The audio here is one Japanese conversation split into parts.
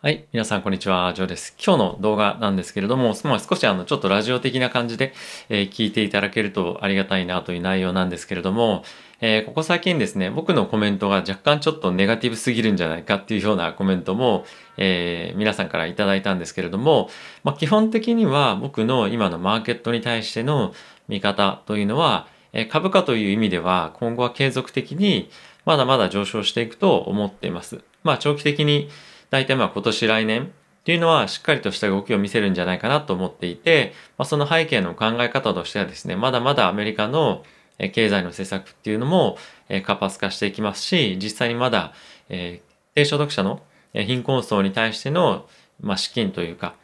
はい。皆さん、こんにちは。ジョーです。今日の動画なんですけれども、まあ、少しあの、ちょっとラジオ的な感じで、えー、聞いていただけるとありがたいなという内容なんですけれども、えー、ここ最近ですね、僕のコメントが若干ちょっとネガティブすぎるんじゃないかっていうようなコメントも、えー、皆さんからいただいたんですけれども、まあ、基本的には僕の今のマーケットに対しての見方というのは、え株価という意味では今後は継続的にまだまだ上昇していくと思っています。まあ長期的に大体まあ今年来年っていうのはしっかりとした動きを見せるんじゃないかなと思っていて、まあ、その背景の考え方としてはですね、まだまだアメリカの経済の政策っていうのも活発化していきますし、実際にまだ、低所得者の貧困層に対しての、資金というか、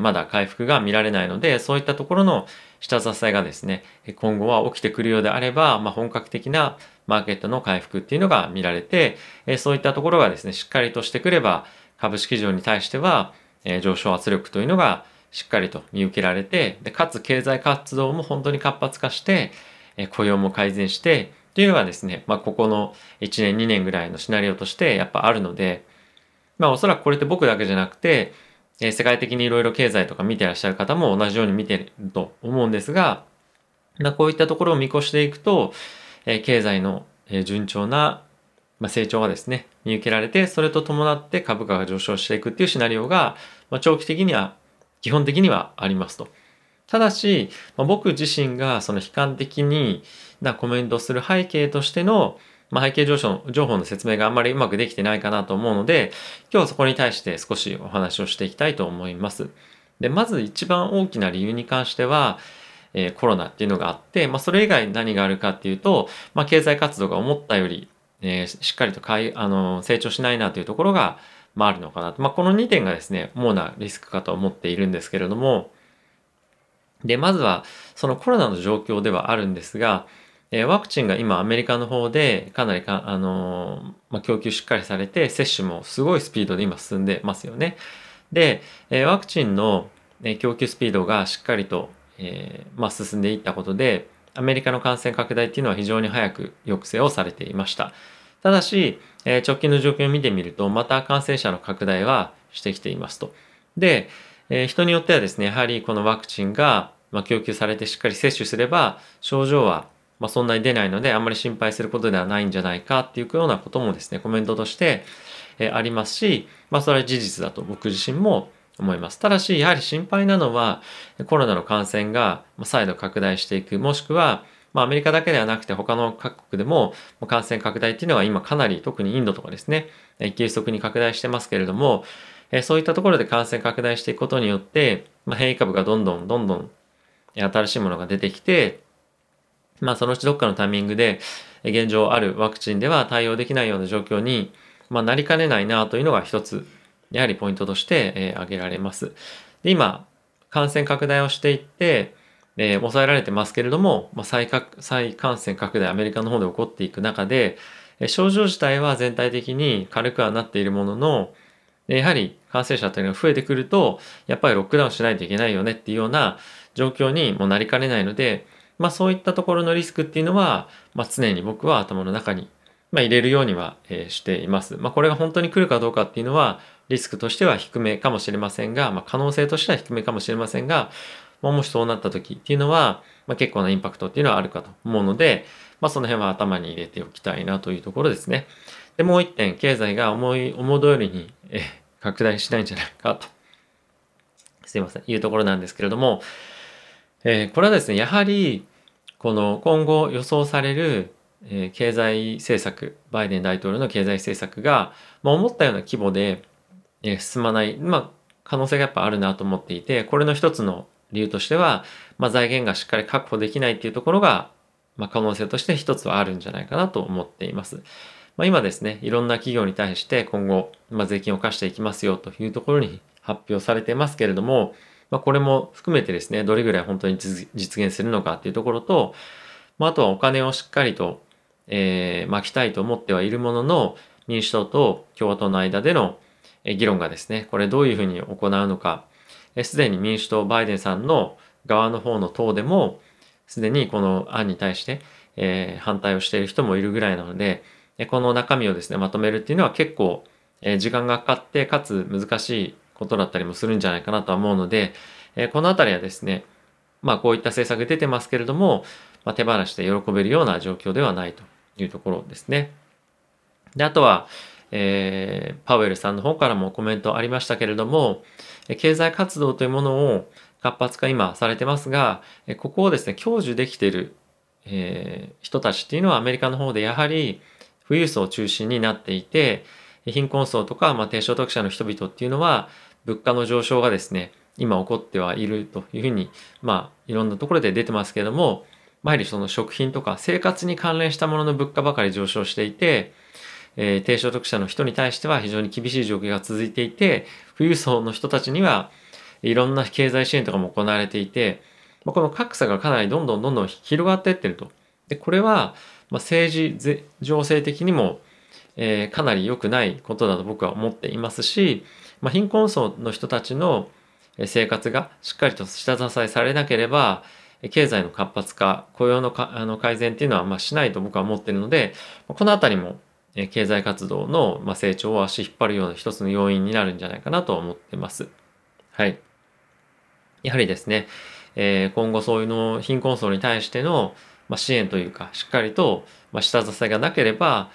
まだ回復が見られないので、そういったところの下支えがですね、今後は起きてくるようであれば、まあ、本格的なマーケットの回復っていうのが見られて、えそういったところがですね、しっかりとしてくれば、株式市場に対しては、え上昇圧力というのがしっかりと見受けられて、でかつ経済活動も本当に活発化して、え雇用も改善して、というのがですね、まあ、ここの1年、2年ぐらいのシナリオとしてやっぱあるので、まあ、おそらくこれって僕だけじゃなくて、え世界的にいろいろ経済とか見てらっしゃる方も同じように見てると思うんですが、まあ、こういったところを見越していくと、え経済の順調な成長がですね、見受けられて、それと伴って株価が上昇していくっていうシナリオが、ま長期的には、基本的にはありますと。ただし、ま僕自身がその悲観的になコメントする背景としての、ま、背景情報情報の説明があんまりうまくできてないかなと思うので、今日はそこに対して少しお話をしていきたいと思います。で、まず一番大きな理由に関しては、えー、コロナっていうのがあって、まあ、それ以外に何があるかっていうと、まあ、経済活動が思ったより、えー、しっかりとかいあの成長しないなというところが、まあ、あるのかなと。まあ、この2点がですね、主なリスクかと思っているんですけれども、で、まずは、そのコロナの状況ではあるんですが、えー、ワクチンが今アメリカの方でかなりか、あのー、まあ、供給しっかりされて、接種もすごいスピードで今進んでますよね。で、えー、ワクチンの、供給スピードがしっかりとえー、まあ、進んでいったことでアメリカの感染拡大っていうのは非常に早く抑制をされていました。ただし、えー、直近の状況を見てみるとまた感染者の拡大はしてきていますと。で、えー、人によってはですねやはりこのワクチンが、まあ、供給されてしっかり接種すれば症状はまあ、そんなに出ないのであんまり心配することではないんじゃないかっていうようなこともですねコメントとして、えありますし、まあ、それは事実だと僕自身も思います。ただし、やはり心配なのは、コロナの感染が再度拡大していく、もしくは、まあ、アメリカだけではなくて他の各国でも感染拡大っていうのは今かなり特にインドとかですね急速に拡大してますけれどもそういったところで感染拡大していくことによって、まあ、変異株がどんどんどんどん新しいものが出てきてまあそのうちどっかのタイミングで現状あるワクチンでは対応できないような状況に、まあ、なりかねないなというのが一つやはりポイントとして、えー、挙げられます。で今、感染拡大をしていって、えー、抑えられてますけれども、まあ、再再感染拡大アメリカの方で起こっていく中で、え、症状自体は全体的に軽くはなっているものの、やはり感染者というのが増えてくると、やっぱりロックダウンしないといけないよねっていうような状況にもなりかねないので、まあそういったところのリスクっていうのは、まあ常に僕は頭の中に、まあ、入れるようには、え、しています。まあこれが本当に来るかどうかっていうのは、リスクとしては低めかもしれませんが、まあ、可能性としては低めかもしれませんが、まあ、もしそうなった時っていうのは、まあ、結構なインパクトっていうのはあるかと思うので、まあ、その辺は頭に入れておきたいなというところですね。で、もう一点、経済が思い、思う通りに、え拡大しないんじゃないかと、すいません、いうところなんですけれども、えー、これはですね、やはり、この今後予想される、えー、経済政策、バイデン大統領の経済政策が、まあ、思ったような規模でえ進まない、まあ、可能性がやっぱあるなと思っていて、これの一つの理由としては、まあ、財源がしっかり確保できないっていうところが、まあ、可能性として一つはあるんじゃないかなと思っています。まあ、今ですね、いろんな企業に対して今後、まあ、税金を課していきますよというところに発表されてますけれども、まあ、これも含めてですね、どれぐらい本当に実現するのかっていうところと、まあ、あとはお金をしっかりと、えー、巻きたいと思ってはいるものの、民主党と共和党の間での議論がですね、これどういうふうに行うのか、すでに民主党バイデンさんの側の方の党でも、すでにこの案に対して、えー、反対をしている人もいるぐらいなので、この中身をですね、まとめるっていうのは結構、え、時間がかかってかつ難しいことだったりもするんじゃないかなとは思うので、え、このあたりはですねまあこういった政策出てますけれども、まあ、手放して喜べるような状況ではないというところですね。であとは、えー、パウエルさんの方からもコメントありましたけれども経済活動というものを活発化今されてますがここをですね享受できている、えー、人たちっていうのはアメリカの方でやはり富裕層中心になっていて貧困層とか、まあ、低所得者の人々っていうのは物価の上昇がですね今起こってはいるというふうにまあいろんなところで出てますけれどもやはりその食品とか生活に関連したものの物価ばかり上昇していて、えー、低所得者の人に対しては非常に厳しい状況が続いていて富裕層の人たちにはいろんな経済支援とかも行われていて、まあ、この格差がかなりどんどんどんどん広がっていってると。でこれは、ま、政治情勢的にも、えー、かなり良くないことだと僕は思っていますし、まあ、貧困層の人たちの生活がしっかりと下支えされなければ経済の活発化雇用のかあの改善っていうのはましないと僕は思っているのでこの辺りも経済活動のま成長を足引っ張るような一つの要因になるんじゃないかなと思ってます。はい。やはりですね、えー、今後そういうの貧困層に対しての、ま、支援というかしっかりと、ま、下支えがなければ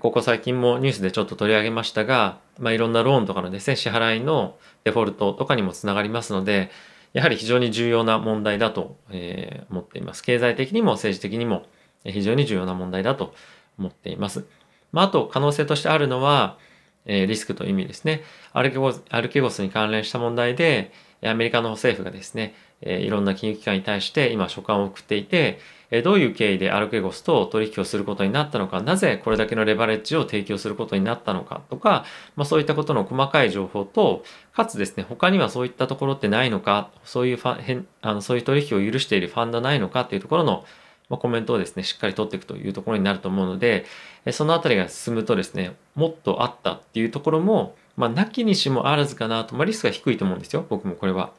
ここ最近もニュースでちょっと取り上げましたが、まあ、いろんなローンとかのですね支払いのデフォルトとかにもつながりますのでやはり非常に重要な問題だと、え、思っています。経済的にも政治的にも非常に重要な問題だと思っています。まあ、あと可能性としてあるのは、えー、リスクという意味ですね。アルケゴスアルケゴスに関連した問題で、アメリカの政府がですね、えー、いろんな金融機関に対して今書簡を送っていて、えー、どういう経緯でアルケゴスと取引をすることになったのか、なぜこれだけのレバレッジを提供することになったのかとか、まあ、そういったことの細かい情報と、かつですね、他にはそういったところってないのか、そういうファあのそういう取引を許しているファンドないのかっていうところの、ま、コメントをですね、しっかり取っていくというところになると思うので、そのあたりが進むとですね、もっとあったっていうところも、まあ、なきにしもあらずかなと、まあ、リスクが低いと思うんですよ、僕もこれは。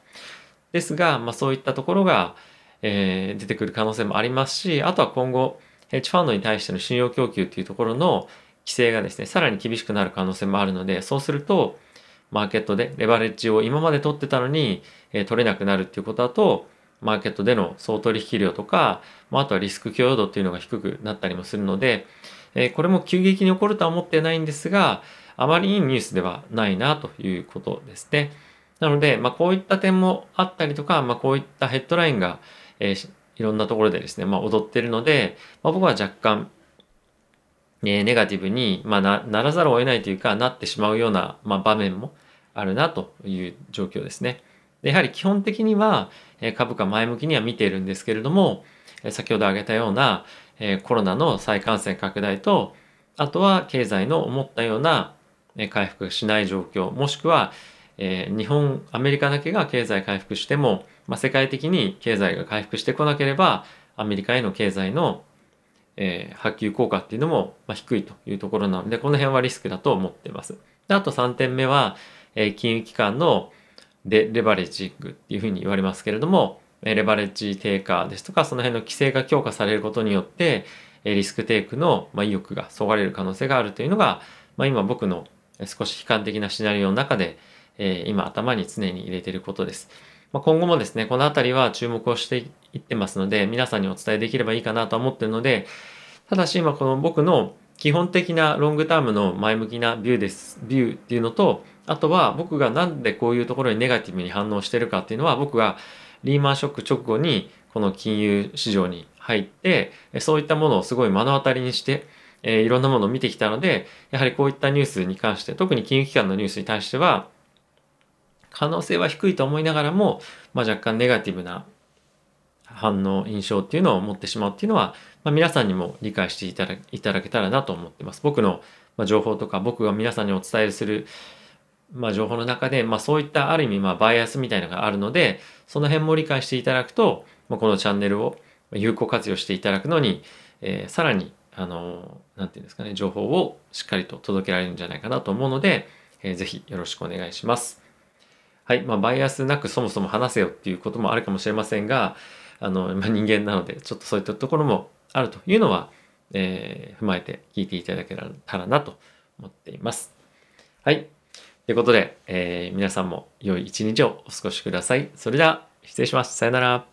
ですが、まあ、そういったところが、えー、出てくる可能性もありますし、あとは今後、ヘッジファンドに対しての信用供給っていうところの規制がですね、さらに厳しくなる可能性もあるので、そうすると、マーケットでレバレッジを今まで取ってたのに、えー、取れなくなるっていうことだと、マーケットでの総取引量とか、まあ、とはリスク許容度っていうのが低くなったりもするので、え、これも急激に起こるとは思ってないんですが、あまりいいニュースではないなということですね。なので、まあ、こういった点もあったりとか、まあ、こういったヘッドラインが、えー、いろんなところでですね、まあ、踊ってるので、ま、僕は若干、え、ネガティブに、まな、ならざるを得ないというか、なってしまうような、ま、場面もあるなという状況ですね。やはり基本的には、株価前向きには見ているんですけれども、先ほど挙げたような、コロナの再感染拡大と、あとは経済の思ったような回復しない状況、もしくは、日本、アメリカだけが経済回復しても、まあ、世界的に経済が回復してこなければ、アメリカへの経済の、え、波及効果っていうのも、ま、低いというところなので、この辺はリスクだと思っています。であと3点目は、え、金融機関のレレバレッジングっていうふうに言われますけれども、レバレッジ低下ですとか、その辺の規制が強化されることによって、リスクテイクの意欲がそがれる可能性があるというのが、まあ、今僕の少し悲観的なシナリオの中で、え、今頭に常に入れていることです。まあ、今後もですね、このあたりは注目をしていってますので、皆さんにお伝えできればいいかなと思ってるので、ただし今この僕の基本的なロングタームの前向きなビューです、ビューっていうのと、あとは僕がなんでこういうところにネガティブに反応してるかっていうのは、僕がリーマンショック直後にこの金融市場に入って、そういったものをすごい目の当たりにして、いろんなものを見てきたので、やはりこういったニュースに関して、特に金融機関のニュースに対しては、可能性は低いと思いながらも、まあ、若干ネガティブな反応、印象っていうのを持ってしまうっていうのは、まあ、皆さんにも理解していただいただけたらなと思ってます。僕の情報とか、僕が皆さんにお伝えする、まあ、情報の中で、まあ、そういったある意味、まあ、バイアスみたいなのがあるので、その辺も理解していただくと、まあ、このチャンネルを有効活用していただくのに、えー、さらに、あの、なんていうんですかね、情報をしっかりと届けられるんじゃないかなと思うので、えー、ぜひよろしくお願いします。はい。まあ、バイアスなくそもそも話せよっていうこともあるかもしれませんが、あの、まあ、人間なので、ちょっとそういったところもあるというのは、えー、踏まえて聞いていただけたらなと思っています。はい。ということで、えー、皆さんも良い一日をお過ごしください。それでは、失礼します。さよなら。